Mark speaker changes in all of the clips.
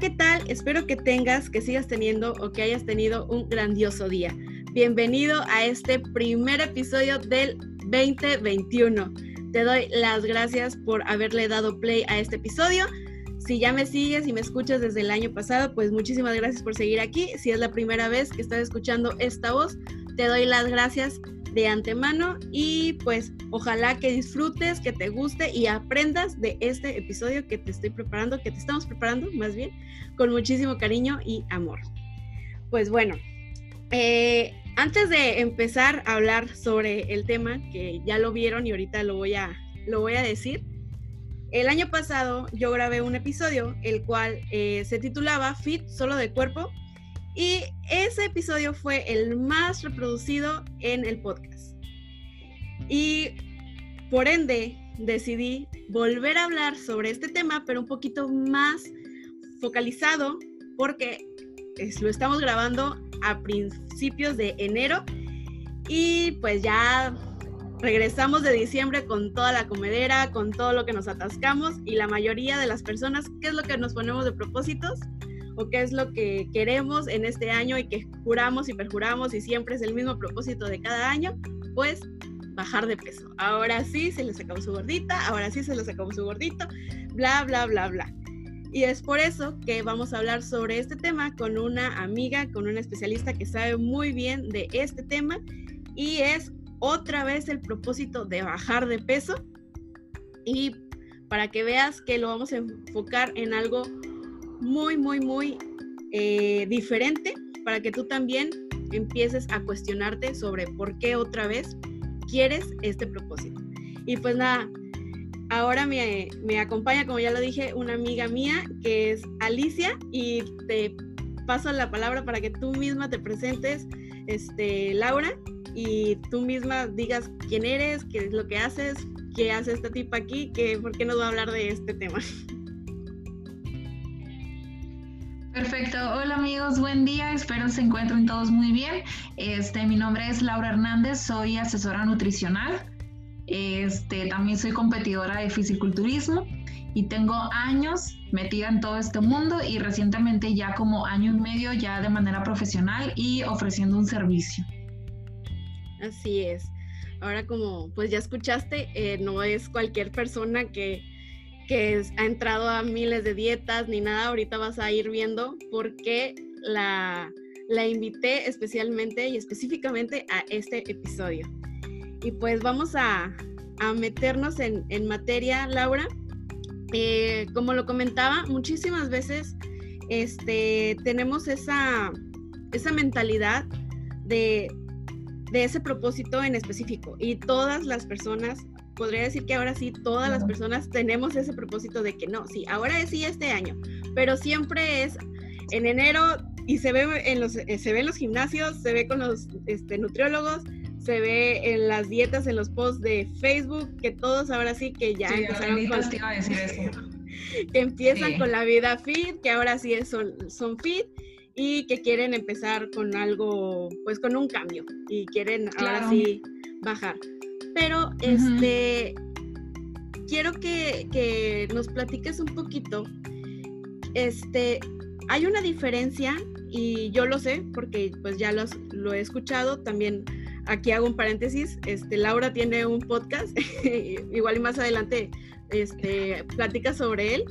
Speaker 1: ¿qué tal? Espero que tengas, que sigas teniendo o que hayas tenido un grandioso día. Bienvenido a este primer episodio del 2021. Te doy las gracias por haberle dado play a este episodio. Si ya me sigues y me escuchas desde el año pasado, pues muchísimas gracias por seguir aquí. Si es la primera vez que estás escuchando esta voz, te doy las gracias de antemano y pues ojalá que disfrutes, que te guste y aprendas de este episodio que te estoy preparando, que te estamos preparando más bien, con muchísimo cariño y amor. Pues bueno, eh, antes de empezar a hablar sobre el tema, que ya lo vieron y ahorita lo voy a, lo voy a decir, el año pasado yo grabé un episodio, el cual eh, se titulaba Fit solo de cuerpo, y ese episodio fue el más reproducido en el podcast. Y por ende decidí volver a hablar sobre este tema, pero un poquito más focalizado, porque lo estamos grabando a principios de enero y pues ya regresamos de diciembre con toda la comedera, con todo lo que nos atascamos y la mayoría de las personas, ¿qué es lo que nos ponemos de propósitos? ¿O qué es lo que queremos en este año y que juramos y perjuramos y siempre es el mismo propósito de cada año? Pues bajar de peso. Ahora sí se les acabó su gordita, ahora sí se les acabó su gordito, bla, bla, bla, bla. Y es por eso que vamos a hablar sobre este tema con una amiga, con una especialista que sabe muy bien de este tema y es otra vez el propósito de bajar de peso y para que veas que lo vamos a enfocar en algo muy, muy, muy eh, diferente para que tú también empieces a cuestionarte sobre por qué otra vez quieres este propósito. Y pues nada, ahora me, me acompaña, como ya lo dije, una amiga mía que es Alicia y te paso la palabra para que tú misma te presentes, este, Laura, y tú misma digas quién eres, qué es lo que haces, qué hace esta tipa aquí, que, por qué nos va a hablar de este tema.
Speaker 2: Perfecto, hola amigos, buen día, espero se encuentren todos muy bien. Este, mi nombre es Laura Hernández, soy asesora nutricional, este, también soy competidora de fisiculturismo y tengo años metida en todo este mundo y recientemente ya como año y medio ya de manera profesional y ofreciendo un servicio.
Speaker 1: Así es. Ahora como pues ya escuchaste, eh, no es cualquier persona que, que ha entrado a miles de dietas ni nada. Ahorita vas a ir viendo por qué la, la invité especialmente y específicamente a este episodio. Y pues vamos a, a meternos en, en, materia, Laura. Eh, como lo comentaba, muchísimas veces este, tenemos esa, esa mentalidad de, de ese propósito en específico. Y todas las personas, podría decir que ahora sí, todas las personas tenemos ese propósito de que no, sí, ahora es sí este año, pero siempre es en enero y se ve en los, eh, se ve en los gimnasios, se ve con los este, nutriólogos, se ve en las dietas, en los posts de Facebook, que todos ahora sí que ya empezaron con, que empiezan con la vida fit, que ahora sí son, son fit y que quieren empezar con algo, pues con un cambio y quieren ahora sí bajar. Pero este, quiero que, que, nos platiques un poquito, este, hay una diferencia y yo lo sé porque pues ya los, lo he escuchado, también aquí hago un paréntesis, este, Laura tiene un podcast, igual y más adelante este, platica sobre él.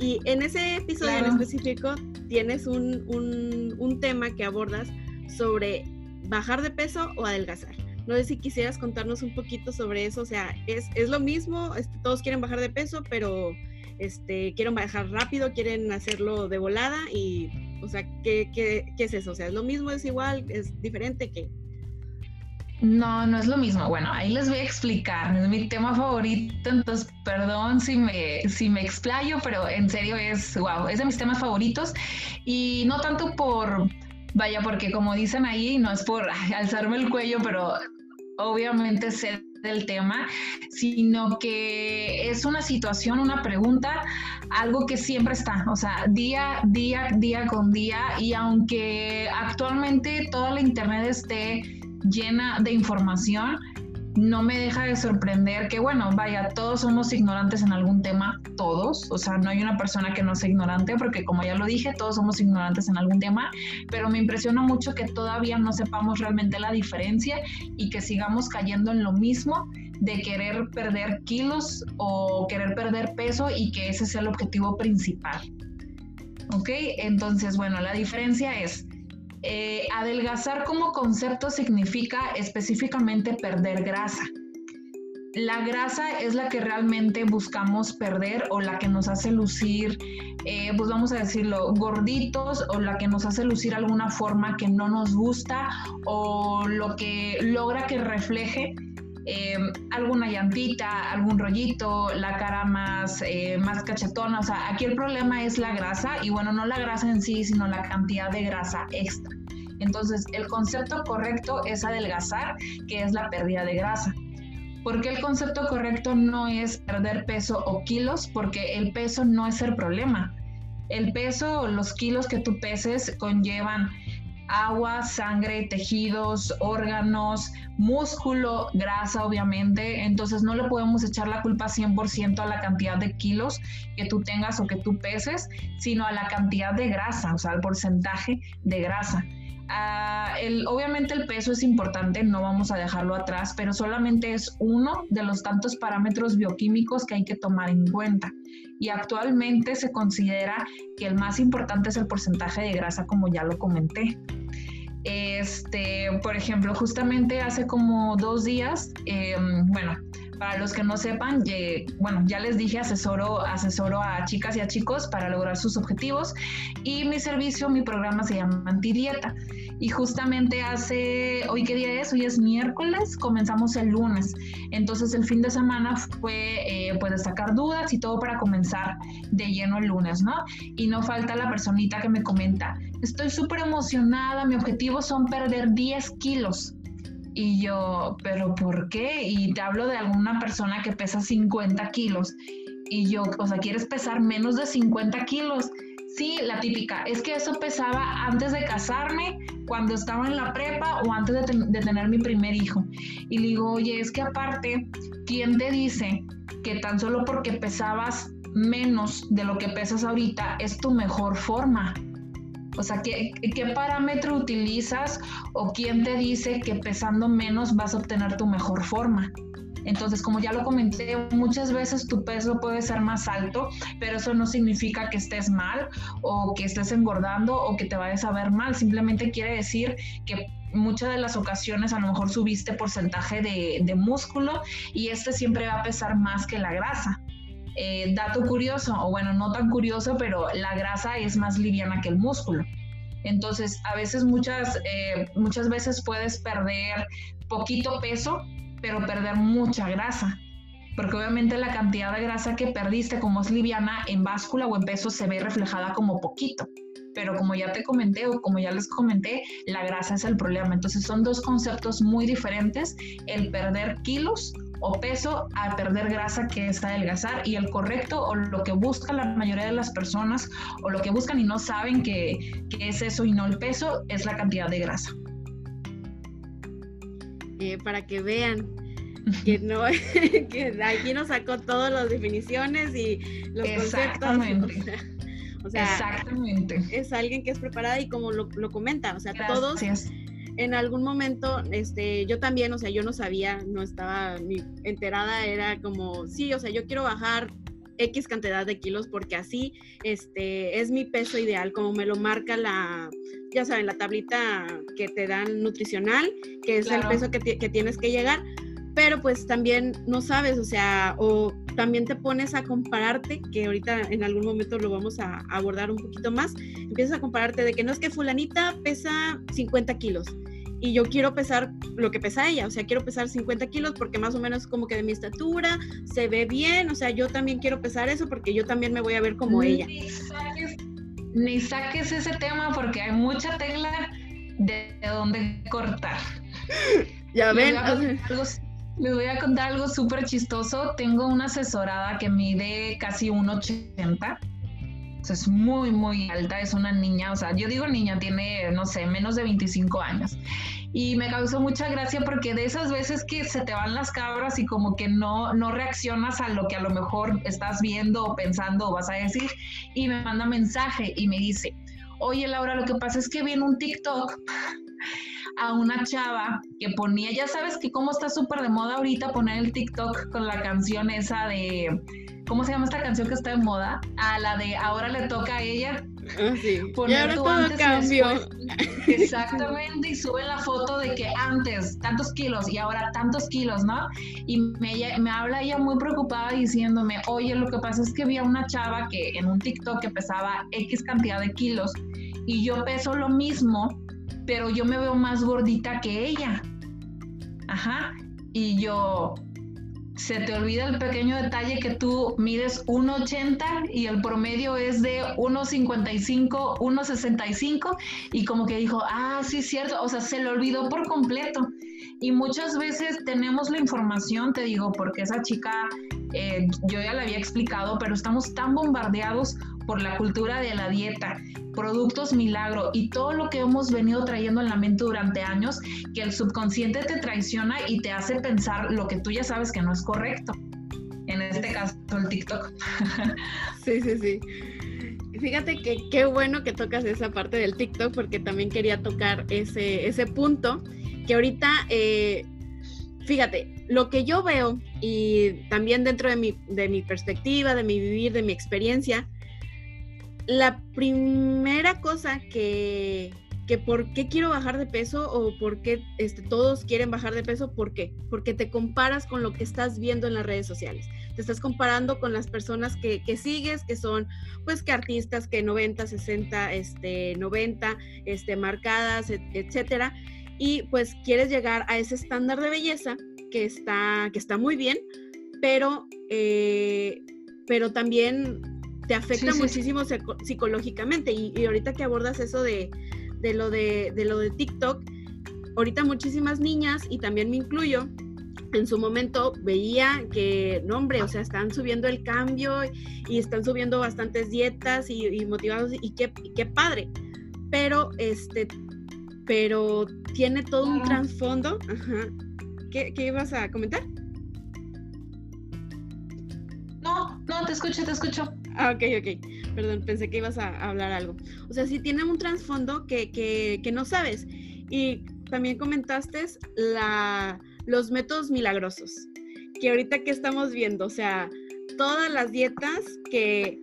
Speaker 1: Y en ese episodio en específico tienes un, un, tema que abordas sobre bajar de peso o adelgazar. No sé si quisieras contarnos un poquito sobre eso. O sea, es, es lo mismo, este, todos quieren bajar de peso, pero este, quieren bajar rápido, quieren hacerlo de volada y, o sea, ¿qué, qué, qué es eso? O sea, ¿es lo mismo, es igual, es diferente? ¿Qué?
Speaker 2: No, no es lo mismo. Bueno, ahí les voy a explicar. Es mi tema favorito, entonces perdón si me, si me explayo, pero en serio es, wow, es de mis temas favoritos. Y no tanto por, vaya, porque como dicen ahí, no es por alzarme el cuello, pero obviamente sé del tema, sino que es una situación, una pregunta, algo que siempre está, o sea, día, día, día con día, y aunque actualmente toda la internet esté llena de información, no me deja de sorprender que, bueno, vaya, todos somos ignorantes en algún tema, todos, o sea, no hay una persona que no sea ignorante, porque como ya lo dije, todos somos ignorantes en algún tema, pero me impresiona mucho que todavía no sepamos realmente la diferencia y que sigamos cayendo en lo mismo de querer perder kilos o querer perder peso y que ese sea el objetivo principal. ¿Ok? Entonces, bueno, la diferencia es, eh, adelgazar como concepto significa específicamente perder grasa. La grasa es la que realmente buscamos perder o la que nos hace lucir, eh, pues vamos a decirlo, gorditos o la que nos hace lucir alguna forma que no nos gusta o lo que logra que refleje eh, alguna llantita, algún rollito, la cara más, eh, más cachetona. O sea, aquí el problema es la grasa y bueno, no la grasa en sí, sino la cantidad de grasa extra. Entonces, el concepto correcto es adelgazar, que es la pérdida de grasa. Porque el concepto correcto no es perder peso o kilos? Porque el peso no es el problema. El peso los kilos que tú peses conllevan agua, sangre, tejidos, órganos, músculo, grasa, obviamente. Entonces no le podemos echar la culpa 100% a la cantidad de kilos que tú tengas o que tú peses, sino a la cantidad de grasa, o sea, al porcentaje de grasa. Ah, obviamente el peso es importante, no vamos a dejarlo atrás, pero solamente es uno de los tantos parámetros bioquímicos que hay que tomar en cuenta. Y actualmente se considera que el más importante es el porcentaje de grasa, como ya lo comenté. Este, por ejemplo, justamente hace como dos días, em, bueno, para los que no sepan, bueno, ya les dije, asesoro, asesoro a chicas y a chicos para lograr sus objetivos y mi servicio, mi programa se llama Antidieta. Y justamente hace, hoy qué día es, hoy es miércoles, comenzamos el lunes. Entonces el fin de semana fue eh, pues sacar dudas y todo para comenzar de lleno el lunes, ¿no? Y no falta la personita que me comenta, estoy súper emocionada, mi objetivo son perder 10 kilos. Y yo, ¿pero por qué? Y te hablo de alguna persona que pesa 50 kilos. Y yo, o sea, ¿quieres pesar menos de 50 kilos? Sí, la típica. Es que eso pesaba antes de casarme, cuando estaba en la prepa o antes de, tener mi primer hijo. Y le digo, oye, es que aparte, ¿quién te dice que tan solo porque pesabas menos de lo que pesas ahorita es tu mejor forma? O sea, ¿qué, ¿qué, parámetro utilizas o quién te dice que pesando menos vas a obtener tu mejor forma? Entonces, como ya lo comenté, muchas veces tu peso puede ser más alto, pero eso no significa que estés mal o que estés engordando o que te vayas a ver mal. Simplemente quiere decir que muchas de las ocasiones a lo mejor subiste porcentaje de, de músculo y este siempre va a pesar más que la grasa. Eh, dato curioso, o bueno, no tan curioso, pero la grasa es más liviana que el músculo. Entonces, a veces, muchas, eh, muchas veces puedes perder poquito peso, pero perder mucha grasa. Porque obviamente la cantidad de grasa que perdiste, como es liviana, en báscula o en peso se ve reflejada como poquito pero como ya te comenté o como ya les comenté, la grasa es el problema. Entonces son dos conceptos muy diferentes, el perder kilos o peso a perder grasa que es adelgazar y el correcto o lo que busca la mayoría de las personas o lo que buscan y no saben que, es eso y no el peso es la cantidad de grasa.
Speaker 1: Eh, para que vean que no que aquí nos sacó todas las definiciones y los conceptos. O sea, Exactamente. es alguien que es preparada y como lo, lo comenta, o sea, todos en algún momento, este, yo también, o sea, yo no sabía, no estaba ni enterada, era como, sí, o sea, yo quiero bajar X cantidad de kilos porque así este, es mi peso ideal, como me lo marca la, ya saben, la tablita que te dan nutricional, que es el peso que, que, tienes que llegar, pero pues también no sabes, o sea, o también te pones a compararte, que ahorita en algún momento lo vamos a abordar un poquito más, empiezas a compararte de que no es que fulanita pesa 50 kilos y yo quiero pesar lo que pesa ella, o sea, quiero pesar 50 kilos porque más o menos como que de mi estatura, se ve bien, o sea, yo también quiero pesar eso porque yo también me voy a ver como ella.
Speaker 2: ni saques ese tema porque hay mucha tela de donde cortar.
Speaker 1: Ya ven.
Speaker 2: Les voy a contar algo súper chistoso. Tengo una asesorada que mide casi 1,80. O sea, es muy, muy alta. Es una niña. O sea, yo digo niña, tiene, no sé, menos de 25 años. y me causó mucha gracia porque de esas veces que se te van las cabras y como que no, no reaccionas a lo que a lo mejor estás viendo o pensando o vas a decir y me manda mensaje y me dice, oye Laura, lo que pasa es que vi en un TikTok a una chava que ponía, ya sabes que cómo está súper de moda ahorita poner el TikTok con la canción esa de, ¿cómo se llama esta canción que está de moda? A la de ahora le toca a ella.
Speaker 1: Ah, sí. y ahora todo cambió.
Speaker 2: Exactamente, y sube la foto de que antes tantos kilos y ahora tantos kilos, ¿no? Y me, me habla ella muy preocupada diciéndome, oye, lo que pasa es que vi a una chava que en un TikTok que pesaba X cantidad de kilos y yo peso lo mismo, pero yo me veo más gordita que ella. Ajá. Y yo, se te olvida el pequeño detalle que tú mides 1,80 y el promedio es de 1,55, 1,65 y como que dijo, ah, sí, cierto, o sea, se le olvidó por completo. Y muchas veces tenemos la información, te digo, porque esa chica, eh, yo ya la había explicado, pero estamos tan bombardeados por la cultura de la dieta, productos milagro y todo lo que hemos venido trayendo en la mente durante años, que el subconsciente te traiciona y te hace pensar lo que tú ya sabes que no es correcto. En este caso, el TikTok.
Speaker 1: Sí, sí, sí. Fíjate que qué bueno que tocas esa parte del TikTok porque también quería tocar ese, ese punto que ahorita, eh, fíjate, lo que yo veo y también dentro de mi, de mi perspectiva, de mi vivir, de mi experiencia, la primera cosa que, que por qué quiero bajar de peso o por qué este, todos quieren bajar de peso, ¿por qué? Porque te comparas con lo que estás viendo en las redes sociales. Te estás comparando con las personas que, que sigues, que son pues que artistas que 90, 60, este, 90, este, marcadas, etcétera. Y pues quieres llegar a ese estándar de belleza que está, que está muy bien, pero, eh, pero también te afecta muchísimo psicológicamente. Y, ahorita que abordas eso de, lo de, lo de TikTok, ahorita muchísimas niñas, y también me incluyo, en su momento veía que, no hombre, o sea, están subiendo el cambio y están subiendo bastantes dietas y, motivados y qué, qué padre. Pero, este, pero tiene todo un trasfondo. Ajá. ¿Qué, ¿Qué ibas a comentar?
Speaker 2: No, no, te escucho, te escucho.
Speaker 1: Ah, ok, ok. Perdón, pensé que ibas a, hablar algo. O sea, sí tiene un trasfondo que, que, que, no sabes. Y también comentaste la, los métodos milagrosos, que ahorita que estamos viendo, o sea, todas las dietas que...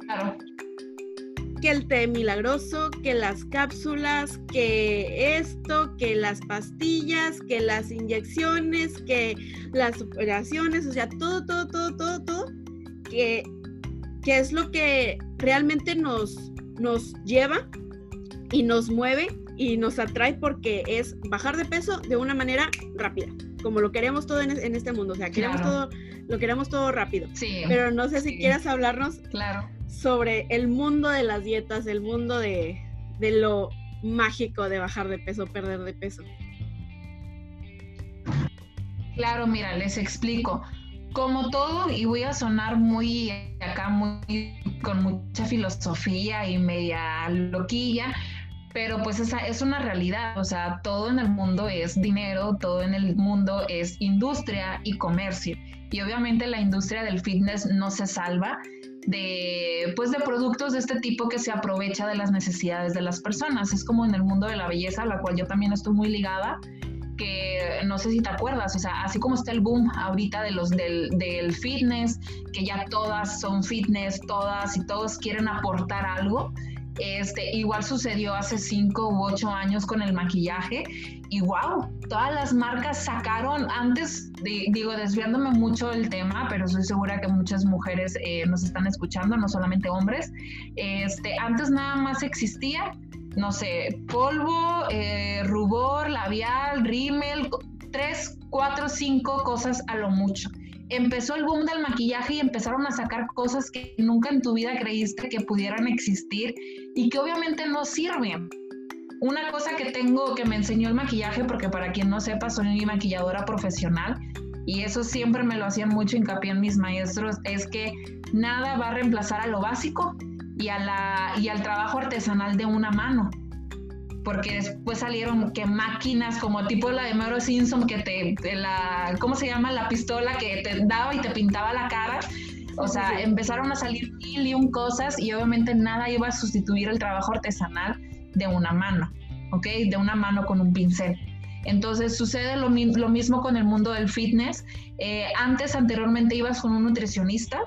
Speaker 1: Que el té milagroso, que las cápsulas, que esto, que las pastillas, que las inyecciones, que las operaciones, o sea, todo, todo, todo, todo, todo, que que es lo que realmente nos, nos lleva y nos mueve y nos atrae porque es bajar de peso de una manera rápida, como lo queremos todo en, este mundo, o sea, queremos todo, lo queremos todo rápido.
Speaker 2: Sí,
Speaker 1: Pero no sé si quieras hablarnos
Speaker 2: claro.
Speaker 1: Sobre el mundo de las dietas, el mundo de, de lo mágico de bajar de peso, perder de peso.
Speaker 2: Claro, mira, les explico como todo, y voy a sonar muy acá, muy con mucha filosofía y media loquilla, pero pues esa es una realidad, o sea, todo en el mundo es dinero, todo en el mundo es industria y comercio. Y obviamente la industria del fitness no se salva de pues de productos de este tipo que se aprovecha de las necesidades de las personas. Es como en el mundo de la belleza, a la cual yo también estoy muy ligada que no sé si te acuerdas, o sea, así como está el boom ahorita de los del, del fitness, que ya todas son fitness, todas y todos quieren aportar algo, este, igual sucedió hace cinco u ocho años con el maquillaje y wow, todas las marcas sacaron antes, digo, desviándome mucho del tema, pero estoy segura que muchas mujeres eh, nos están escuchando, no solamente hombres. Este, antes nada más existía no sé, polvo, eh, rubor, labial, rímel, tres, cuatro, cinco cosas a lo mucho. Empezó el boom del maquillaje y empezaron a sacar cosas que nunca en tu vida creíste que pudieran existir y que obviamente no sirven. Una cosa que tengo que me enseñó el maquillaje, porque para quien no sepa, soy maquilladora profesional y eso siempre me lo hacían mucho hincapié en mis maestros, es que nada va a reemplazar a lo básico y, a la, y al trabajo artesanal de una mano. Porque después salieron que máquinas como tipo la de Mero Simpson que te, la, ¿cómo se llama? La pistola que te daba y te pintaba la cara. O sea, empezaron a salir mil y un cosas y obviamente nada iba a sustituir el trabajo artesanal de una mano, ¿ok? De una mano con un pincel. Entonces sucede lo, lo mismo con el mundo del fitness. Eh, antes, anteriormente ibas con un nutricionista.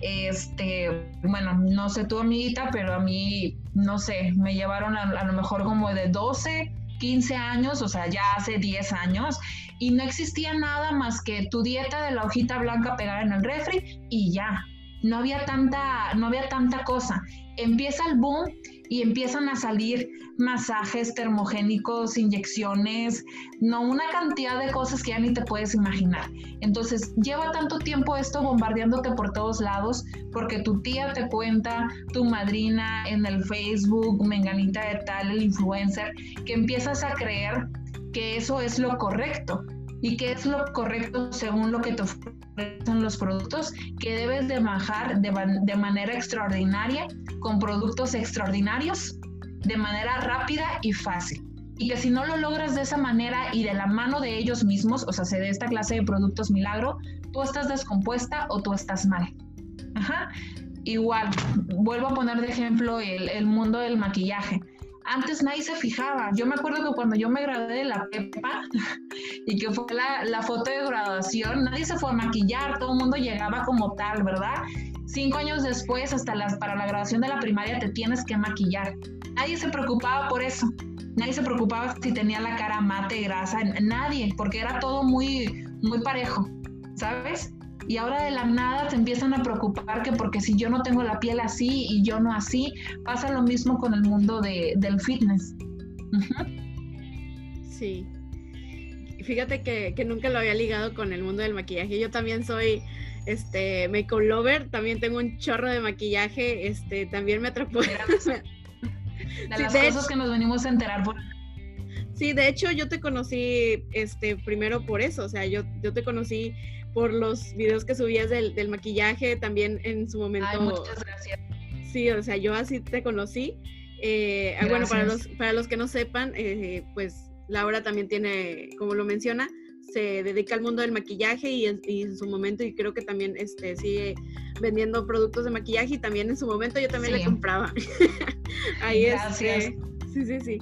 Speaker 2: Este, bueno, no sé tu amiguita, pero a mí, no sé, me llevaron a, a lo mejor como de 12, 15 años, o sea, ya hace 10 años, y no existía nada más que tu dieta de la hojita blanca pegada en el refri y ya. No había tanta, no había tanta cosa. Empieza el boom y empiezan a salir masajes termogénicos, inyecciones, no una cantidad de cosas que ya ni te puedes imaginar. Entonces, lleva tanto tiempo esto bombardeándote por todos lados porque tu tía te cuenta, tu madrina en el Facebook, menganita de tal, el influencer, que empiezas a creer que eso es lo correcto y que es lo correcto según lo que te ofrecen los productos, que debes de bajar de, de manera extraordinaria con productos extraordinarios, de manera rápida y fácil. Y que si no lo logras de esa manera y de la mano de ellos mismos, o sea, de esta clase de productos milagro, tú estás descompuesta o tú estás mal. Ajá. Igual, vuelvo a poner de ejemplo el, el mundo del maquillaje antes nadie se fijaba. Yo me acuerdo que cuando yo me gradué de la prepa y que fue la, foto de graduación, nadie se fue a maquillar, todo el mundo llegaba como tal, ¿verdad? Cinco años después, hasta las, para la graduación de la primaria, te tienes que maquillar. Nadie se preocupaba por eso. Nadie se preocupaba si tenía la cara mate, grasa, nadie, porque era todo muy, muy parejo, ¿sabes? Y ahora de la nada te empiezan a preocupar que porque si yo no tengo la piel así y yo no así, pasa lo mismo con el mundo de, del fitness.
Speaker 1: Sí. Fíjate que, que, nunca lo había ligado con el mundo del maquillaje. Yo también soy este makeup lover, también tengo un chorro de maquillaje, este también me atrapó.
Speaker 2: De las cosas que nos venimos a enterar por
Speaker 1: Sí, de hecho yo te conocí este primero por eso, o sea, yo, yo te conocí por los videos que subías del, maquillaje, también en su momento.
Speaker 2: Ay, muchas gracias.
Speaker 1: Sí, o sea, yo así te conocí. Eh, ah, bueno, para los, para los que no sepan, eh, pues Laura también tiene, como lo menciona, se dedica al mundo del maquillaje y en, su momento, y creo que también este, sigue vendiendo productos de maquillaje y también en su momento yo también le compraba. Ahí es. Este, sí, sí, sí.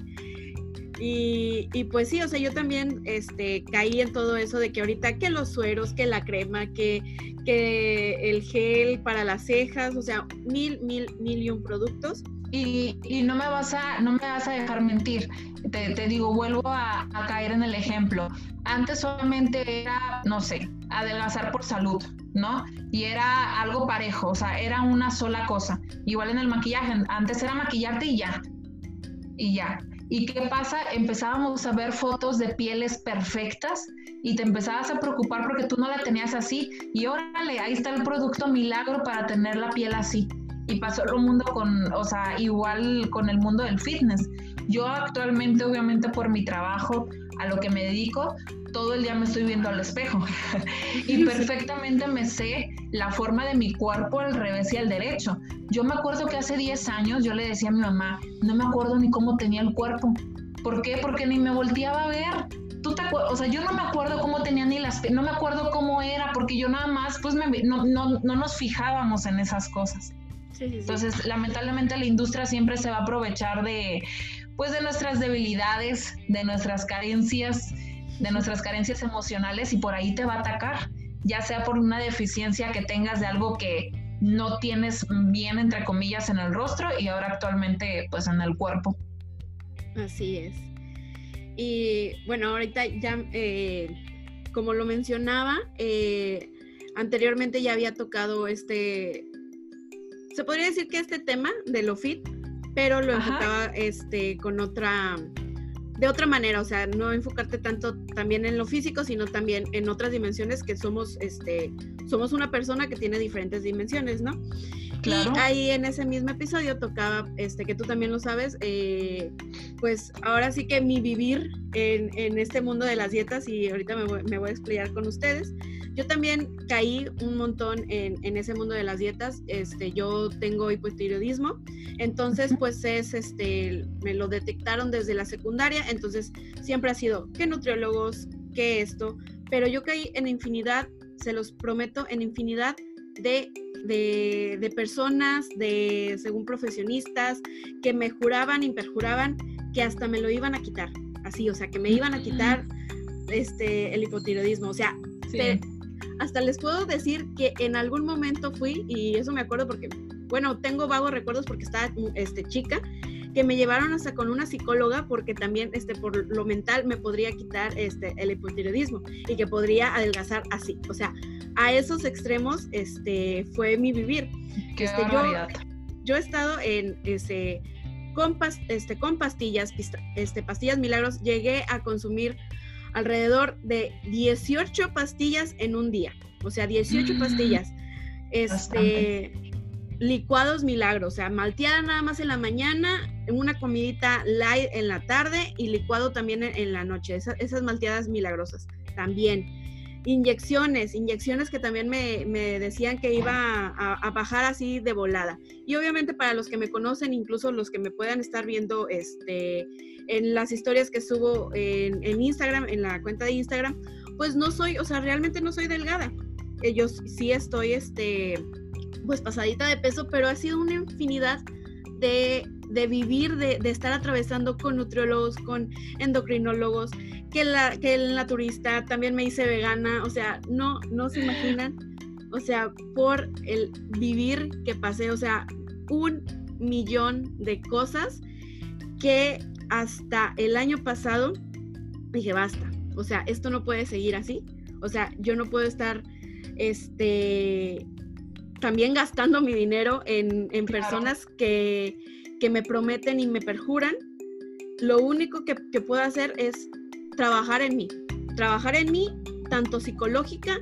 Speaker 1: Y, pues sí, o sea, yo también este, caí en todo eso de que ahorita que los sueros, que la crema, que, que el gel para las cejas, o sea, mil, mil, mil y un productos.
Speaker 2: Y, y no me vas a, no me vas a dejar mentir. Te, digo, vuelvo a, caer en el ejemplo. Antes solamente era, no sé, adelgazar por salud, ¿no? Y era algo parejo, o sea, era una sola cosa. Igual en el maquillaje, antes era maquillarte y ya. Y ya. ¿Y qué pasa? Empezábamos a ver fotos de pieles perfectas y te empezabas a preocupar porque tú no la tenías así. Y órale, ahí está el producto milagro para tener la piel así. Y pasó lo mundo con, o sea, igual con el mundo del fitness. Yo actualmente, obviamente por mi trabajo, a lo que me dedico, todo el día me estoy viendo al espejo y perfectamente me sé la forma de mi cuerpo al revés y al derecho. Yo me acuerdo que hace 10 años yo le decía a mi mamá, no me acuerdo ni cómo tenía el cuerpo. ¿Por qué? Porque ni me volteaba a ver. ¿Tú te o sea, yo no me acuerdo cómo tenía ni las, no me acuerdo cómo era, porque yo nada más, pues no, no, no nos fijábamos en esas cosas. Entonces, lamentablemente la industria siempre se va a aprovechar de, pues, de nuestras debilidades, de nuestras carencias de nuestras carencias emocionales y por ahí te va a atacar, ya sea por una deficiencia que tengas de algo que no tienes bien, entre comillas, en el rostro y ahora actualmente pues en el cuerpo.
Speaker 1: Así es. Y bueno, ahorita ya, eh, como lo mencionaba, eh, anteriormente ya había tocado este, se podría decir que este tema de lo fit, pero lo enfocaba este, con otra de otra manera, o sea, no enfocarte tanto también en lo físico, sino también en otras dimensiones que somos, este, somos una persona que tiene diferentes dimensiones, ¿no? Claro. Y ahí en ese mismo episodio tocaba, este, que tú también lo sabes, eh, pues ahora sí que mi vivir en, en, este mundo de las dietas, y ahorita me voy, me voy a explicar con ustedes, yo también caí un montón en, en, ese mundo de las dietas. Este, yo tengo hipotiroidismo, entonces pues es, este, me lo detectaron desde la secundaria, entonces siempre ha sido que nutriólogos, que esto, pero yo caí en infinidad, se los prometo, en infinidad de, de, de personas, de según profesionistas, que me juraban y perjuraban que hasta me lo iban a quitar, así, o sea, que me iban a quitar este, el hipotiroidismo, o sea, hasta les puedo decir que en algún momento fui, y eso me acuerdo porque, bueno, tengo vagos recuerdos porque estaba este, chica, que me llevaron hasta con una psicóloga porque también este, por lo mental me podría quitar este, el hipotiroidismo y que podría adelgazar así. O sea, a esos extremos este, fue mi vivir.
Speaker 2: Qué
Speaker 1: este,
Speaker 2: yo,
Speaker 1: yo, he estado en ese... Con, este, con pastillas, este, pastillas milagros, llegué a consumir alrededor de 18 pastillas en un día. O sea, 18 mm, pastillas. Este, licuados milagros, o sea, malteada nada más en la mañana, una comidita light en la tarde y licuado también en, la noche. esas malteadas milagrosas también. Inyecciones, inyecciones que también me, decían que iba a, bajar así de volada. Y obviamente para los que me conocen, incluso los que me puedan estar viendo este, en las historias que subo en, Instagram, en la cuenta de Instagram, pues no soy, o sea, realmente no soy delgada. Yo sí estoy, este, pues pasadita de peso, pero ha sido una infinidad de, vivir, de, estar atravesando con nutriólogos, con endocrinólogos, que, la, que el naturista, también me hice vegana, o sea, no, no se imaginan, o sea, por el vivir que pasé, o sea, un millón de cosas que hasta el año pasado dije, basta, o sea, esto no puede seguir así, o sea, yo no puedo estar, este, también gastando mi dinero en, personas que, me prometen y me perjuran. Lo único que, que puedo hacer es trabajar en mí, trabajar en mí, tanto psicológica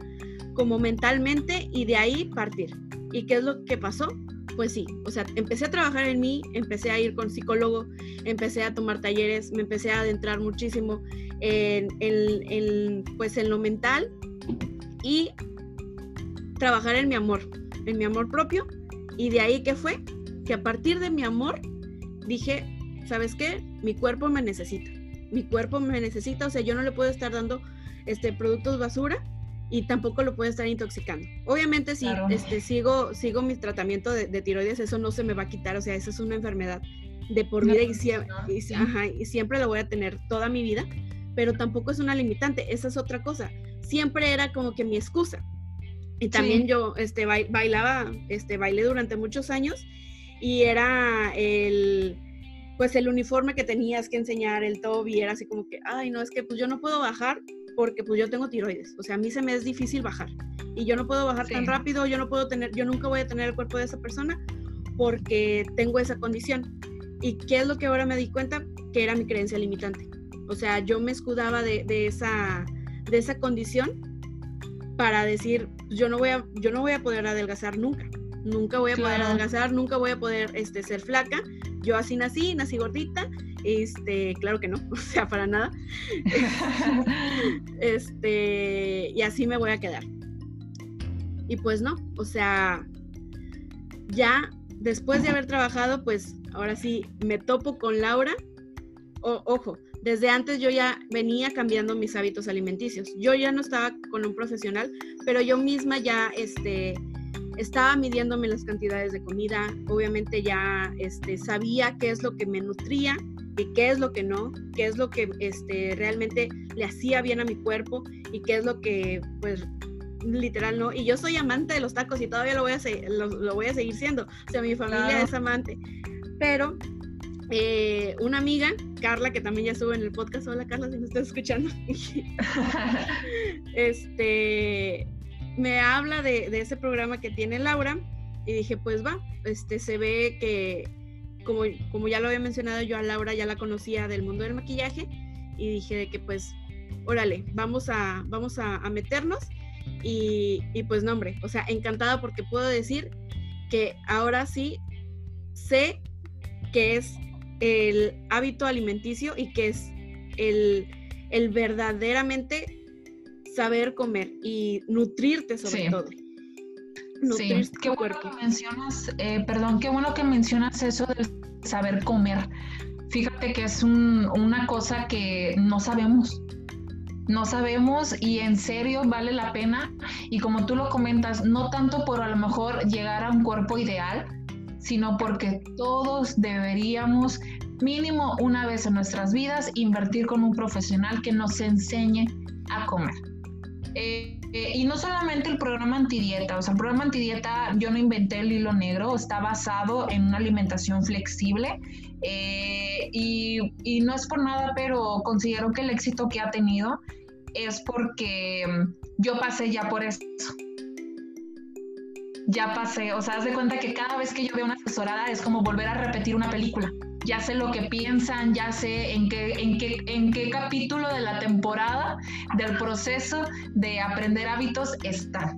Speaker 1: como mentalmente, y de ahí partir. ¿Y qué es lo que pasó? pues sí, o sea, empecé a trabajar en mí, empecé a ir con psicólogo, empecé a tomar talleres, me empecé a adentrar muchísimo en, pues en lo mental y trabajar en mi amor, en mi amor propio. Y de ahí que fue que a partir de mi amor dije, ¿sabes qué? Mi cuerpo me necesita. Mi cuerpo me necesita, o sea, yo no le puedo estar dando este productos basura y tampoco lo puede estar intoxicando. Obviamente si este, sigo, sigo mi tratamiento de, tiroides, eso no se me va a quitar, o sea, esa es una enfermedad de por vida y, siempre lo voy a tener toda mi vida, pero tampoco es una limitante, esa es otra cosa. Siempre era como que mi excusa. Y también yo este, bailaba, este, bailé durante muchos años y era el, pues el uniforme que tenías que enseñar, el top, y era así como que, ay, no, es que pues yo no puedo bajar porque pues yo tengo tiroides, o sea, a mí se me es difícil bajar y yo no puedo bajar tan rápido, yo no puedo tener, yo nunca voy a tener el cuerpo de esa persona porque tengo esa condición. ¿Y qué es lo que ahora me di cuenta? Que era mi creencia limitante. O sea, yo me escudaba de, esa, de esa condición para decir, yo no voy a, yo no voy a poder adelgazar nunca. Nunca voy a poder adelgazar, nunca voy a poder este, ser flaca. Yo así nací, nací gordita este, claro que no, o sea, para nada. este, y así me voy a quedar. Y pues no, o sea, ya después de haber trabajado, pues ahora sí me topo con Laura. ojo, desde antes yo ya venía cambiando mis hábitos alimenticios. Yo ya no estaba con un profesional, pero yo misma ya este, estaba midiéndome las cantidades de comida. Obviamente ya este, sabía qué es lo que me nutría y qué es lo que no, qué es lo que este, realmente le hacía bien a mi cuerpo y qué es lo que, pues, literal no. Y yo soy amante de los tacos y todavía lo voy a, lo, voy a seguir siendo. O sea, mi familia es amante. Pero eh, una amiga, Carla, que también ya estuvo en el podcast, hola Carla, si me estás escuchando, este, me habla de, ese programa que tiene Laura y dije, pues va, este, se ve que como, ya lo había mencionado, yo a Laura ya la conocía del mundo del maquillaje y dije que pues, órale, vamos a, vamos a, meternos y, pues no, hombre, o sea, encantada porque puedo decir que ahora sí sé que es el hábito alimenticio y que es el, el verdaderamente saber comer y nutrirte sobre todo.
Speaker 2: Nutrir sí, qué bueno que mencionas, eh, perdón, qué bueno que mencionas eso del saber comer. Fíjate que es una cosa que no sabemos. No sabemos y en serio vale la pena. Y como tú lo comentas, no tanto por a lo mejor llegar a un cuerpo ideal, sino porque todos deberíamos mínimo una vez en nuestras vidas invertir con un profesional que nos enseñe a comer. Eh, eh, y no solamente el programa antidieta, o sea, el programa antidieta yo no inventé el hilo negro, está basado en una alimentación flexible eh, y, no es por nada, pero considero que el éxito que ha tenido es porque mm, yo pasé ya por eso. Ya pasé, o sea, haz de cuenta que cada vez que yo veo una asesorada es como volver a repetir una película ya sé lo que piensan, ya sé en qué, en qué, en qué capítulo de la temporada del proceso de aprender hábitos están.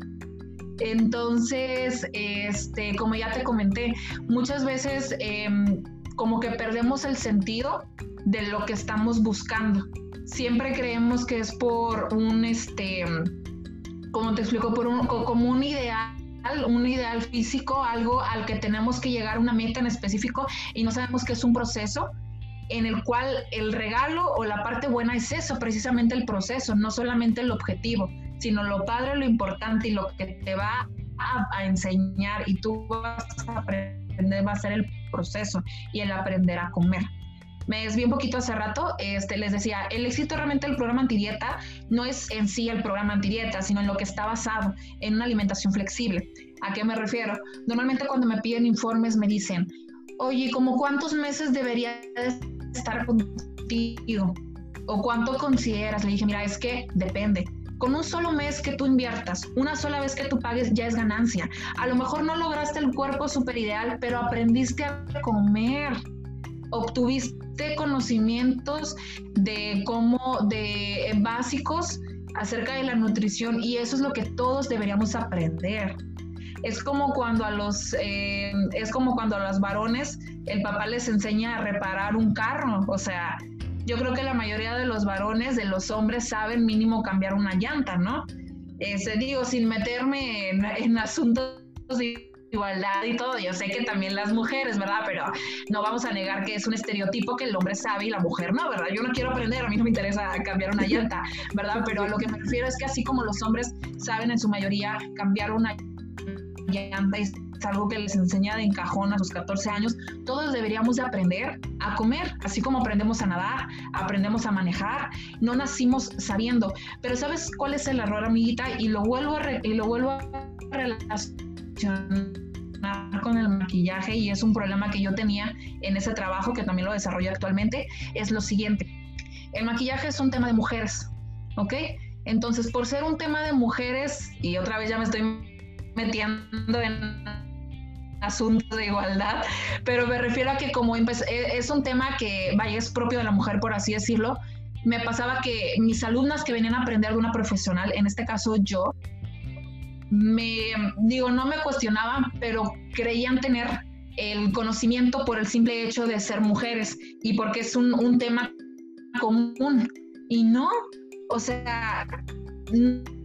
Speaker 2: Entonces, este, como ya te comenté, muchas veces em, como que perdemos el sentido de lo que estamos buscando. Siempre creemos que es por un, este, como te explico, por un, como un ideal un ideal físico, algo al que tenemos que llegar, una meta en específico, y no sabemos que es un proceso en el cual el regalo o la parte buena es eso, precisamente el proceso, no solamente el objetivo, sino lo padre, lo importante y lo que te va a, a enseñar y tú vas a aprender va a ser el proceso y el aprender a comer me desvié un poquito hace rato, este, les decía, el éxito realmente del programa antidieta no es en sí el programa antidieta, sino en lo que está basado en una alimentación flexible. ¿A qué me refiero? Normalmente cuando me piden informes me dicen, oye, ¿cómo cuántos meses debería estar contigo? ¿O cuánto consideras? Le dije, mira, es que depende. Con un solo mes que tú inviertas, una sola vez que tú pagues, ya es ganancia. A lo mejor no lograste el cuerpo super ideal, pero aprendiste a comer obtuviste conocimientos de cómo, de básicos acerca de la nutrición y eso es lo que todos deberíamos aprender. Es como cuando a los, eh, es como cuando a los varones el papá les enseña a reparar un carro, o sea, yo creo que la mayoría de los varones, de los hombres, saben mínimo cambiar una llanta, ¿no? se digo, sin meterme en asuntos igualdad y todo. Yo sé que también las mujeres, ¿verdad? Pero no vamos a negar que es un estereotipo que el hombre sabe y la mujer no, ¿verdad? Yo no quiero aprender, a mí no me interesa cambiar una llanta, ¿verdad? Pero a lo que me refiero es que así como los hombres saben en su mayoría cambiar una llanta es algo que les enseña de encajón a sus 14 años, todos deberíamos de aprender a comer, así como aprendemos a nadar, aprendemos a manejar, no nacimos sabiendo, pero ¿sabes cuál es el error, amiguita? Y lo vuelvo a, y lo vuelvo a relacionar con el maquillaje y es un problema que yo tenía en ese trabajo que también lo desarrollo actualmente, es lo siguiente. El maquillaje es un tema de mujeres, ¿ok? Entonces, por ser un tema de mujeres, y otra vez ya me estoy metiendo en asuntos de igualdad, pero me refiero a que como e, es un tema que, vaya, es propio de la mujer, por así decirlo, me pasaba que mis alumnas que venían a aprender alguna profesional, en este caso yo, me, digo, no me cuestionaban, pero creían tener el conocimiento por el simple hecho de ser mujeres y porque es un, un tema común. Y no, o sea,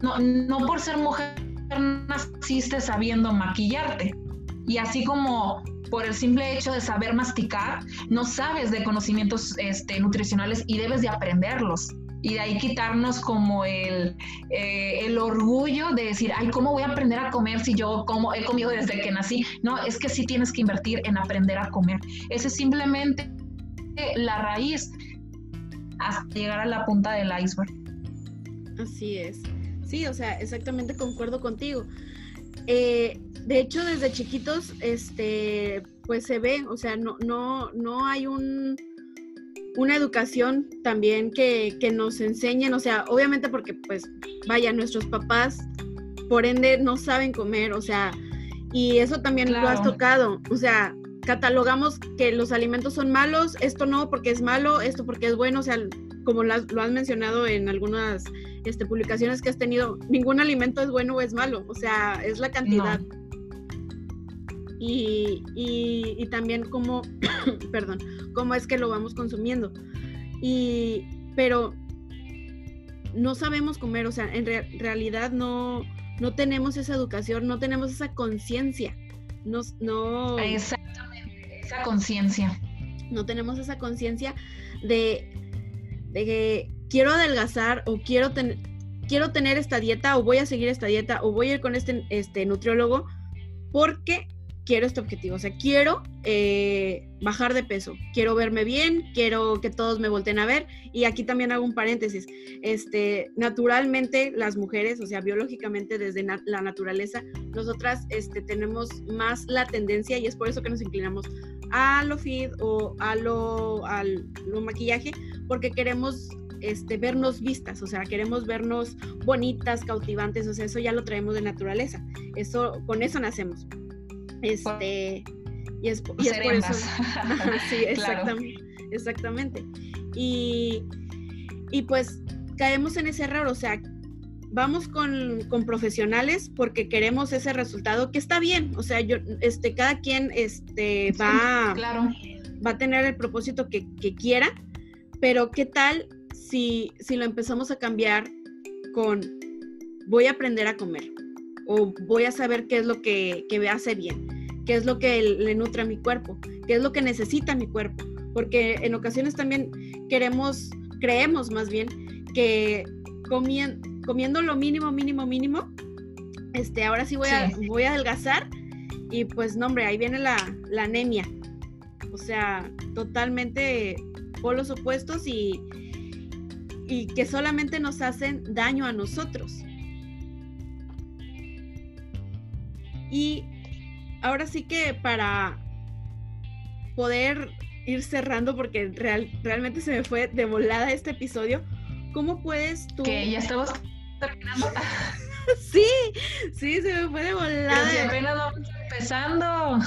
Speaker 2: no, no por ser mujer naciste sabiendo maquillarte. Y así como por el simple hecho de saber masticar, no sabes de conocimientos este, nutricionales y debes de aprenderlos y de ahí quitarnos como el, eh, el orgullo de decir, ay, ¿cómo voy a aprender a comer si yo como, he comido desde que nací? No, es que sí tienes que invertir en aprender a comer. Ese es simplemente la raíz hasta llegar a la punta del iceberg.
Speaker 1: Así es. Sí, o sea, exactamente concuerdo contigo. Eh, de hecho, desde chiquitos, este, pues se ve, o sea, no, no, no hay un una educación también que, nos enseñen, o sea, obviamente porque pues vaya, nuestros papás por ende no saben comer, o sea, y eso también lo has tocado, o sea, catalogamos que los alimentos son malos, esto no porque es malo, esto porque es bueno, o sea, como lo has mencionado en algunas este, publicaciones que has tenido, ningún alimento es bueno o es malo, o sea, es la cantidad. Y, y, y, también cómo, perdón, cómo es que lo vamos consumiendo. Y, pero no sabemos comer, o sea, en realidad no, no tenemos esa educación, no tenemos esa conciencia. No, no,
Speaker 2: Exactamente, esa conciencia.
Speaker 1: No tenemos esa conciencia de, de que quiero adelgazar o quiero, quiero tener esta dieta o voy a seguir esta dieta o voy a ir con este, este nutriólogo porque quiero este objetivo, o sea, quiero eh, bajar de peso, quiero verme bien, quiero que todos me volteen a ver. Y aquí también hago un paréntesis. Este, naturalmente las mujeres, o sea, biológicamente desde la naturaleza, nosotras este, tenemos más la tendencia y es por eso que nos inclinamos a lo fit o a lo, lo maquillaje, porque queremos este, vernos vistas, o sea, queremos vernos bonitas, cautivantes, o sea, eso ya lo traemos de naturaleza. Eso, con eso nacemos. Este, y es, por eso. sí, exactamente. exactamente. Y, pues caemos en ese error, o sea, vamos con, profesionales porque queremos ese resultado que está bien, o sea, yo, este, cada quien este, va,
Speaker 2: claro.
Speaker 1: va a tener el propósito que, quiera, pero ¿qué tal si, si lo empezamos a cambiar con voy a aprender a comer o voy a saber qué es lo que, que me hace bien? qué es lo que le nutre a mi cuerpo, qué es lo que necesita mi cuerpo, porque en ocasiones también queremos, creemos más bien que comiendo lo mínimo, mínimo, mínimo, este, ahora sí voy, A, voy a adelgazar y pues no, hombre, ahí viene la, la anemia. O sea, totalmente polos opuestos y, y que solamente nos hacen daño a nosotros. Y ahora sí que para poder ir cerrando, porque real, realmente se me fue de volada este episodio, ¿cómo puedes tú...
Speaker 2: Que ya estamos terminando.
Speaker 1: sí, sí, se me fue de volada.
Speaker 2: Pero apenas vamos empezando.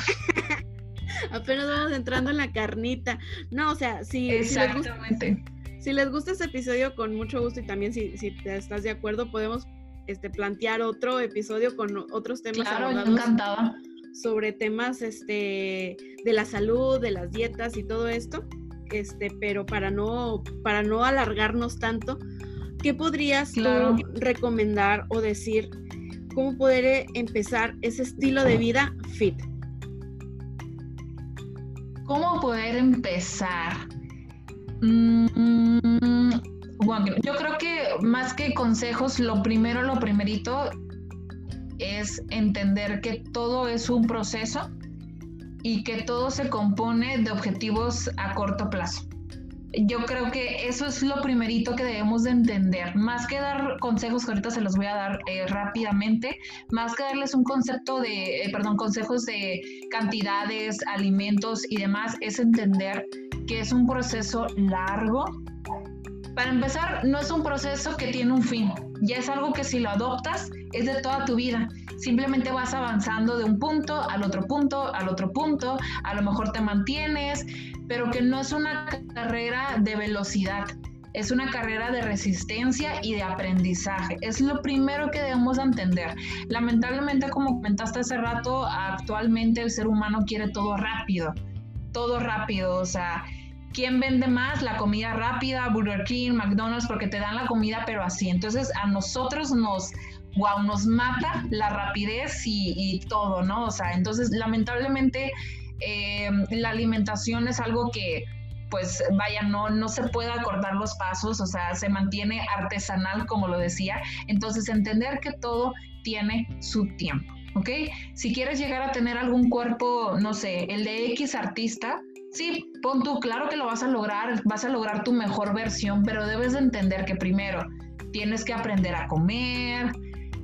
Speaker 1: apenas vamos entrando en la carnita. No, o sea, si,
Speaker 2: Exactamente.
Speaker 1: Si les gusta, este episodio, con mucho gusto y también si, si te estás de acuerdo, podemos este, plantear otro episodio con otros temas.
Speaker 2: Claro,
Speaker 1: sobre temas este, de la salud, de las dietas y todo esto, este, pero para no, para no alargarnos tanto, ¿qué podrías recomendar o decir cómo poder empezar ese estilo de vida fit?
Speaker 2: ¿Cómo poder empezar? Mm, bueno, yo creo que más que consejos, lo primero, lo primerito es entender que todo es un proceso y que todo se compone de objetivos a corto plazo. Yo creo que eso es lo primerito que debemos de entender. Más que dar consejos, que ahorita se los voy a dar eh, rápidamente, más que darles un concepto de, eh, perdón, consejos de cantidades, alimentos y demás, es entender que es un proceso largo. Para empezar, no es un proceso que tiene un fin, ya es algo que si lo adoptas es de toda tu vida. Simplemente vas avanzando de un punto al otro punto, al otro punto, a lo mejor te mantienes, pero que no es una carrera de velocidad, es una carrera de resistencia y de aprendizaje. Es lo primero que debemos entender. Lamentablemente, como comentaste hace rato, actualmente el ser humano quiere todo rápido, todo rápido, o sea, ¿quién vende más? La comida rápida, Burger King, McDonald's, porque te dan la comida, pero así. Entonces a nosotros nos, wow, nos mata la rapidez y, todo, ¿no? O sea, entonces lamentablemente eh, la alimentación es algo que pues vaya, no, no se puede acordar los pasos, o sea, se mantiene artesanal, como lo decía. Entonces, entender que todo tiene su tiempo, ¿ok? Si quieres llegar a tener algún cuerpo, no sé, el de X artista, sí, pon tú, claro que lo vas a lograr, vas a lograr tu mejor versión, pero debes de entender que primero tienes que aprender a comer,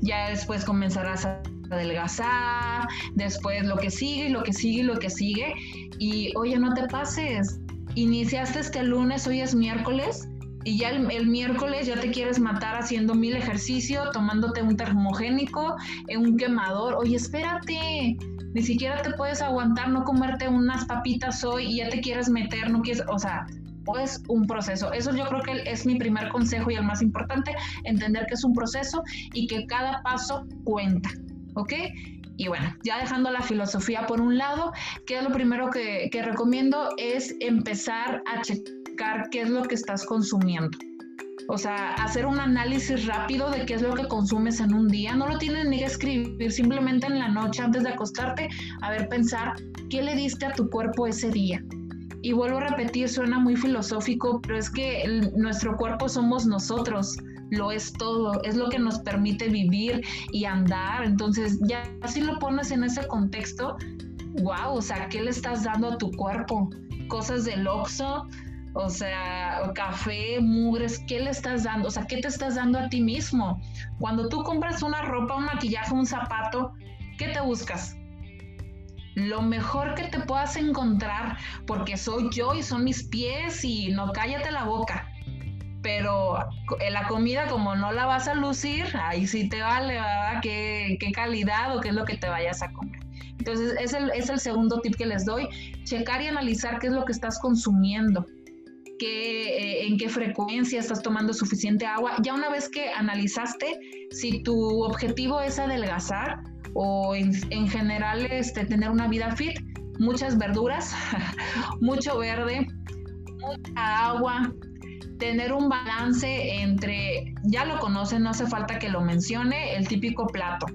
Speaker 2: ya después comenzarás a adelgazar, después lo que sigue, lo que sigue, lo que sigue. Y oye, no te pases. Iniciaste este lunes, hoy es miércoles, y ya el, miércoles ya te quieres matar haciendo mil ejercicios, tomándote un termogénico, en un quemador. Oye, espérate, ni siquiera te puedes aguantar no comerte unas papitas hoy y ya te quieres meter, no quieres, o sea, es un proceso. Eso yo creo que es mi primer consejo y el más importante, entender que es un proceso y que cada paso cuenta, ¿ok? Y bueno, ya dejando la filosofía por un lado, ¿qué es lo primero que, recomiendo? Es empezar a checar qué es lo que estás consumiendo. O sea, hacer un análisis rápido de qué es lo que consumes en un día. No lo tienes ni que escribir, simplemente en la noche antes de acostarte, a ver, pensar qué le diste a tu cuerpo ese día. Y vuelvo a repetir, suena muy filosófico, pero es que nuestro cuerpo somos nosotros, lo es todo, es lo que nos permite vivir y andar. Entonces, ya si lo pones en ese contexto, wow, o sea, ¿qué le estás dando a tu cuerpo? Cosas del oxo, o sea, café, mugres, ¿qué le estás dando? O sea, ¿qué te estás dando a ti mismo? Cuando tú compras una ropa, un maquillaje, un zapato, ¿qué te buscas? lo mejor que te puedas encontrar, porque soy yo y son mis pies y no cállate la boca. Pero la comida, como no la vas a lucir, ahí sí te vale, ¿verdad? ¿Qué, calidad o qué es lo que te vayas a comer? Entonces, es el, es el segundo tip que les doy, checar y analizar qué es lo que estás consumiendo. Qué, eh, en qué frecuencia estás tomando suficiente agua. Ya una vez que analizaste, si tu objetivo es adelgazar, o en, general este, tener una vida fit, muchas verduras, mucho verde, mucha agua, tener un balance entre, ya lo conocen, no hace falta que lo mencione, el típico plato.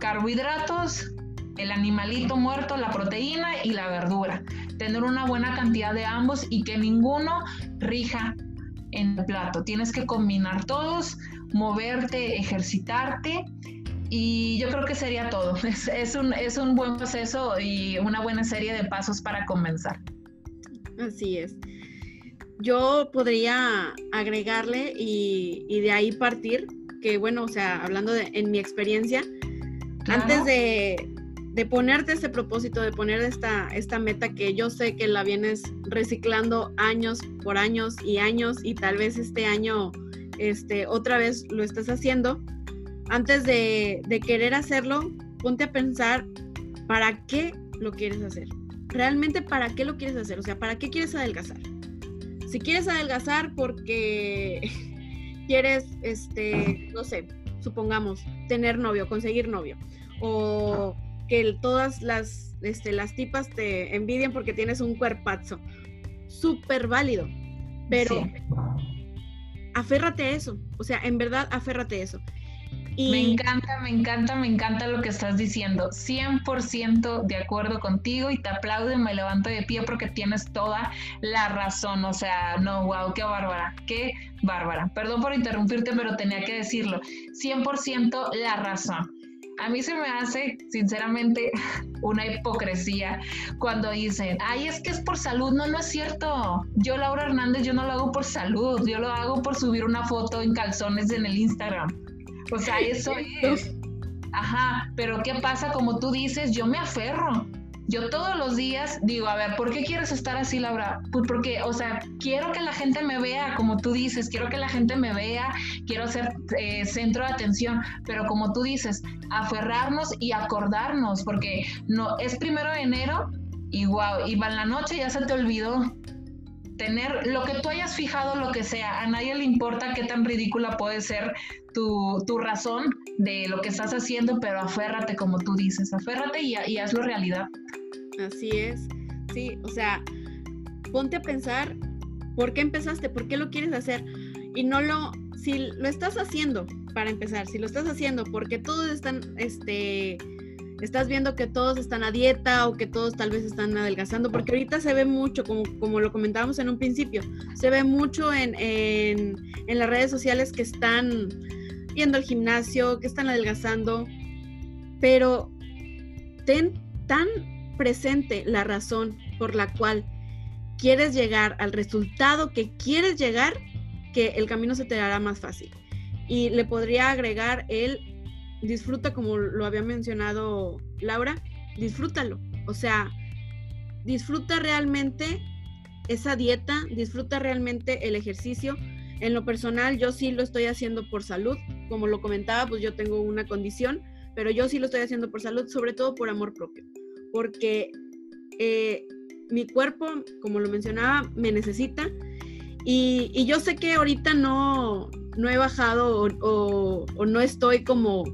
Speaker 2: Carbohidratos, el animalito muerto, la proteína y la verdura. Tener una buena cantidad de ambos y que ninguno rija en el plato. Tienes que combinar todos, moverte, ejercitarte y yo creo que sería todo. Es, un, es un buen proceso y una buena serie de pasos para comenzar.
Speaker 1: Así es. Yo podría agregarle y, de ahí partir, que bueno, o sea, hablando de, en mi experiencia, antes de, de, ponerte este propósito, de poner esta, esta meta que yo sé que la vienes reciclando años por años y años y tal vez este año este, otra vez lo estás haciendo, antes de, querer hacerlo, ponte a pensar para qué lo quieres hacer. Realmente para qué lo quieres hacer, o sea, ¿para qué quieres adelgazar? Si quieres adelgazar porque quieres, este, no sé, supongamos, tener novio, conseguir novio, o que todas las, este, las tipas te envidian porque tienes un cuerpazo, súper válido, pero aférrate a eso, o sea, en verdad aférrate a eso.
Speaker 2: Me encanta, me encanta, me encanta lo que estás diciendo. 100% de acuerdo contigo y te aplaudo y me levanto de pie porque tienes toda la razón. O sea, no, wow, qué bárbara, qué bárbara. Perdón por interrumpirte, pero tenía que decirlo. 100% la razón. A mí se me hace, sinceramente, una hipocresía cuando dicen, ay, es que es por salud. No, no es cierto. Yo, Laura Hernández, yo no lo hago por salud. Yo lo hago por subir una foto en calzones en el Instagram. O sea, eso es. Ajá, pero ¿qué pasa? Como tú dices, yo me aferro. Yo todos los días digo, a ver, ¿por qué quieres estar así, Laura? Pues porque, o sea, quiero que la gente me vea, como tú dices, quiero que la gente me vea, quiero ser eh, centro de atención, pero como tú dices, aferrarnos y acordarnos, porque no es primero de enero y wow, y va en la noche ya se te olvidó tener lo que tú hayas fijado, lo que sea, a nadie le importa qué tan ridícula puede ser tu, razón de lo que estás haciendo, pero aférrate como tú dices, aférrate y, y hazlo realidad.
Speaker 1: Así es, sí, o sea, ponte a pensar por qué empezaste, por qué lo quieres hacer y no lo, si lo estás haciendo para empezar, si lo estás haciendo porque todos están, este, estás viendo que todos están a dieta o que todos tal vez están adelgazando, porque ahorita se ve mucho, como, como lo comentábamos en un principio, se ve mucho en, en, en las redes sociales que están yendo al gimnasio, que están adelgazando, pero ten tan presente la razón por la cual quieres llegar al resultado que quieres llegar, que el camino se te hará más fácil. Y le podría agregar el disfruta como lo había mencionado Laura, disfrútalo. O sea, disfruta realmente esa dieta, disfruta realmente el ejercicio. En lo personal, yo sí lo estoy haciendo por salud. Como lo comentaba, pues yo tengo una condición, pero yo sí lo estoy haciendo por salud, sobre todo por amor propio. Porque eh, mi cuerpo, como lo mencionaba, me necesita. Y, yo sé que ahorita no, no he bajado o, o no estoy como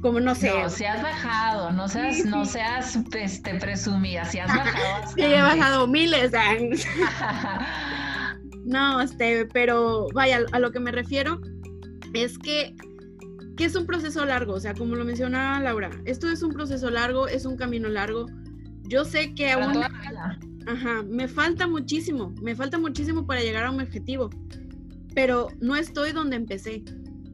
Speaker 1: como no sé.
Speaker 2: No, si has bajado, no seas, no seas este, presumida, si has bajado.
Speaker 1: sí, he bajado miles. No, este, pero vaya, a lo que me refiero es que, que es un proceso largo, o sea, como lo mencionaba Laura, esto es un proceso largo, es un camino largo. Yo sé que aún... Ajá, me falta muchísimo, me falta muchísimo para llegar a un objetivo, pero no estoy donde empecé.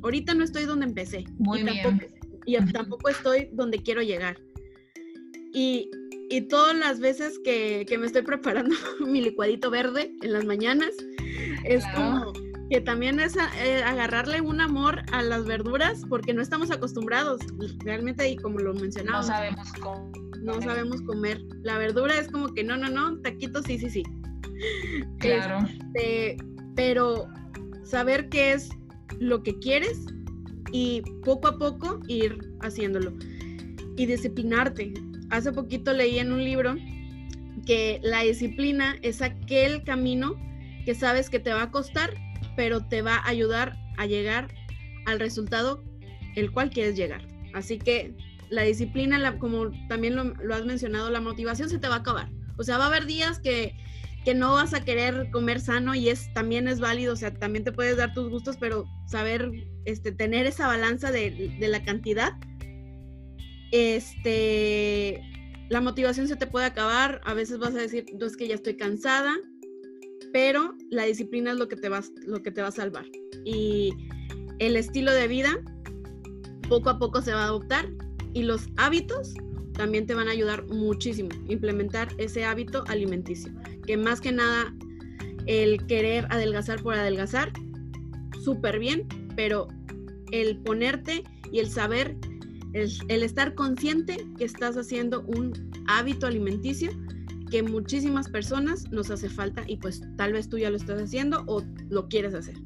Speaker 1: Ahorita no estoy donde empecé.
Speaker 2: Muy
Speaker 1: y
Speaker 2: bien.
Speaker 1: Tampoco, y tampoco estoy donde quiero llegar. Y, y todas las veces que, que, me estoy preparando mi licuadito verde en las mañanas, es como que también es eh, agarrarle un amor a las verduras porque no estamos acostumbrados. Realmente, y como lo mencionaba.
Speaker 2: No sabemos cómo
Speaker 1: no sabemos comer. La verdura es como que no, no, no, taquito sí, sí, sí.
Speaker 2: Claro.
Speaker 1: Este, pero saber qué es lo que quieres y poco a poco ir haciéndolo. Y disciplinarte. Hace poquito leí en un libro que la disciplina es aquel camino que sabes que te va a costar, pero te va a ayudar a llegar al resultado el cual quieres llegar. Así que la disciplina, como también lo, lo, has mencionado, la motivación se te va a acabar. O sea, va a haber días que, que, no vas a querer comer sano y es también es válido, o sea, también te puedes dar tus gustos, pero saber este, tener esa balanza de, de la cantidad, este, la motivación se te puede acabar, a veces vas a decir, no es que ya estoy cansada, pero la disciplina es lo que te va, lo que te va a salvar. Y el estilo de vida poco a poco se va a adoptar y los hábitos también te van a ayudar muchísimo. Implementar ese hábito alimenticio, que más que nada el querer adelgazar por adelgazar, súper bien, pero el ponerte y el saber, el, el, estar consciente que estás haciendo un hábito alimenticio que muchísimas personas nos hace falta y pues tal vez tú ya lo estás haciendo o lo quieres hacer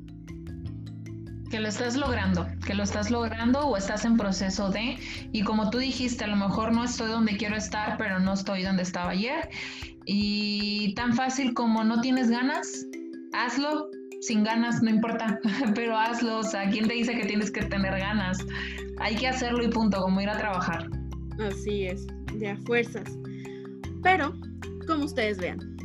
Speaker 2: que lo estás logrando, que lo estás logrando o estás en proceso de, y como tú dijiste, a lo mejor no estoy donde quiero estar, pero no estoy donde estaba ayer. Y tan fácil como no tienes ganas, hazlo, sin ganas, no importa, pero hazlo, o sea, ¿quién te dice que tienes que tener ganas? Hay que hacerlo y punto, como ir a trabajar.
Speaker 1: Así es, de a fuerzas. Pero, como ustedes vean,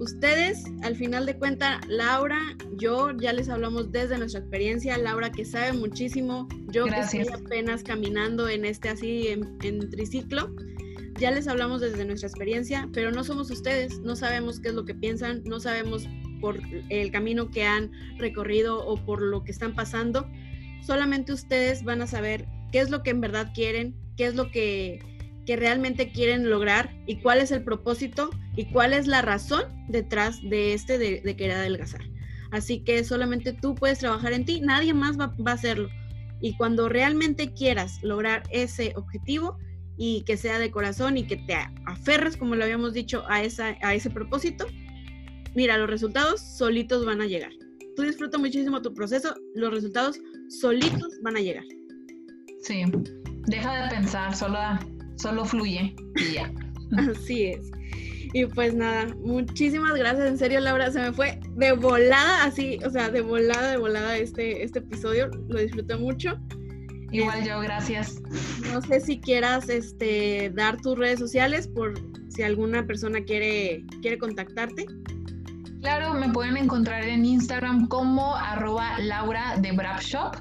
Speaker 1: Ustedes, al final de cuentas, Laura, yo ya les hablamos desde nuestra experiencia, Laura que sabe muchísimo, yo
Speaker 2: Gracias.
Speaker 1: que estoy apenas caminando en este así en, en, triciclo, ya les hablamos desde nuestra experiencia, pero no somos ustedes, no sabemos qué es lo que piensan, no sabemos por el camino que han recorrido o por lo que están pasando, solamente ustedes van a saber qué es lo que en verdad quieren, qué es lo que realmente quieren lograr y cuál es el propósito y cuál es la razón detrás de este de, de querer adelgazar. Así que solamente tú puedes trabajar en ti, nadie más va, va, a hacerlo. Y cuando realmente quieras lograr ese objetivo y que sea de corazón y que te aferres, como lo habíamos dicho, a, esa, a ese propósito, mira, los resultados solitos van a llegar. Tú disfruta muchísimo tu proceso, los resultados solitos van a llegar.
Speaker 2: Sí, deja de pensar, solo solo fluye y ya.
Speaker 1: Así es. Y pues nada, muchísimas gracias, en serio Laura, se me fue de volada así, o sea, de volada, de volada este, este episodio, lo disfruté mucho.
Speaker 2: Igual yo, gracias.
Speaker 1: No sé si quieras este, dar tus redes sociales por si alguna persona quiere, quiere contactarte.
Speaker 2: Claro, me pueden encontrar en Instagram como arroba Laura de Brap Shop,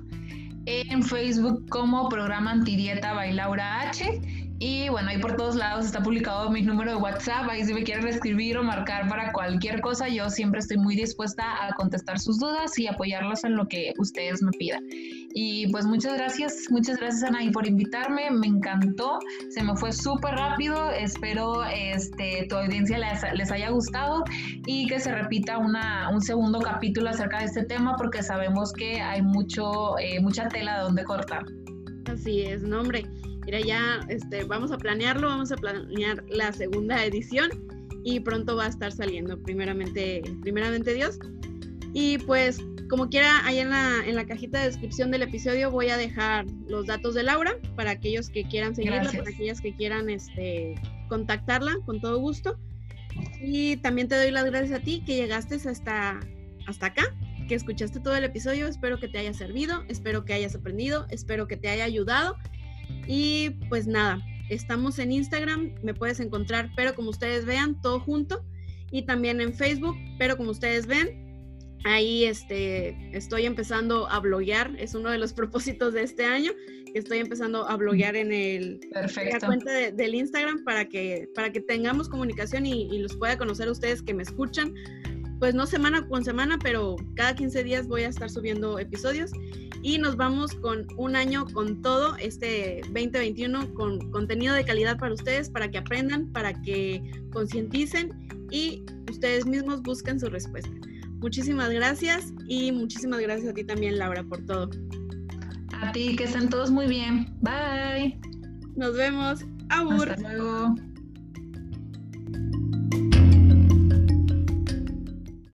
Speaker 2: en Facebook como programa antidieta by Laura H y bueno, ahí por todos lados está publicado mi número de WhatsApp. Ahí si me quieren escribir o marcar para cualquier cosa, yo siempre estoy muy dispuesta a contestar sus dudas y apoyarlos en lo que ustedes me pidan. Y pues muchas gracias, muchas gracias Anaí por invitarme. Me encantó, se me fue súper rápido. Espero este, tu audiencia les, les, haya gustado y que se repita una, un segundo capítulo acerca de este tema porque sabemos que hay mucho, eh, mucha tela de donde cortar.
Speaker 1: Así es, no hombre mira, ya este, vamos a planearlo, vamos a planear la segunda edición y pronto va a estar saliendo, primeramente, primeramente Dios. Y pues, como quiera, ahí en la, en la cajita de descripción del episodio voy a dejar los datos de Laura para aquellos que quieran seguirla, Gracias. para aquellas que quieran este, contactarla con todo gusto. Y también te doy las gracias a ti que llegaste hasta, hasta acá, que escuchaste todo el episodio. Espero que te haya servido, espero que hayas aprendido, espero que te haya ayudado y pues nada, estamos en Instagram, me puedes encontrar, pero como ustedes vean, todo junto. Y también en Facebook, pero como ustedes ven, Ahí este, estoy empezando a bloguear, es uno de los propósitos de este año, que estoy empezando a bloguear en, el, la cuenta del Instagram para que, para que tengamos comunicación y, y, los pueda conocer ustedes que me escuchan. Pues no semana con semana, pero cada 15 días voy a estar subiendo episodios y nos vamos con un año con todo, este 2021, con contenido de calidad para ustedes, para que aprendan, para que concienticen y ustedes mismos busquen su respuesta. Muchísimas gracias y muchísimas gracias a ti también, Laura, por todo.
Speaker 2: A ti, que estén todos muy bien. Bye.
Speaker 1: Nos vemos. Abur.
Speaker 2: Hasta luego.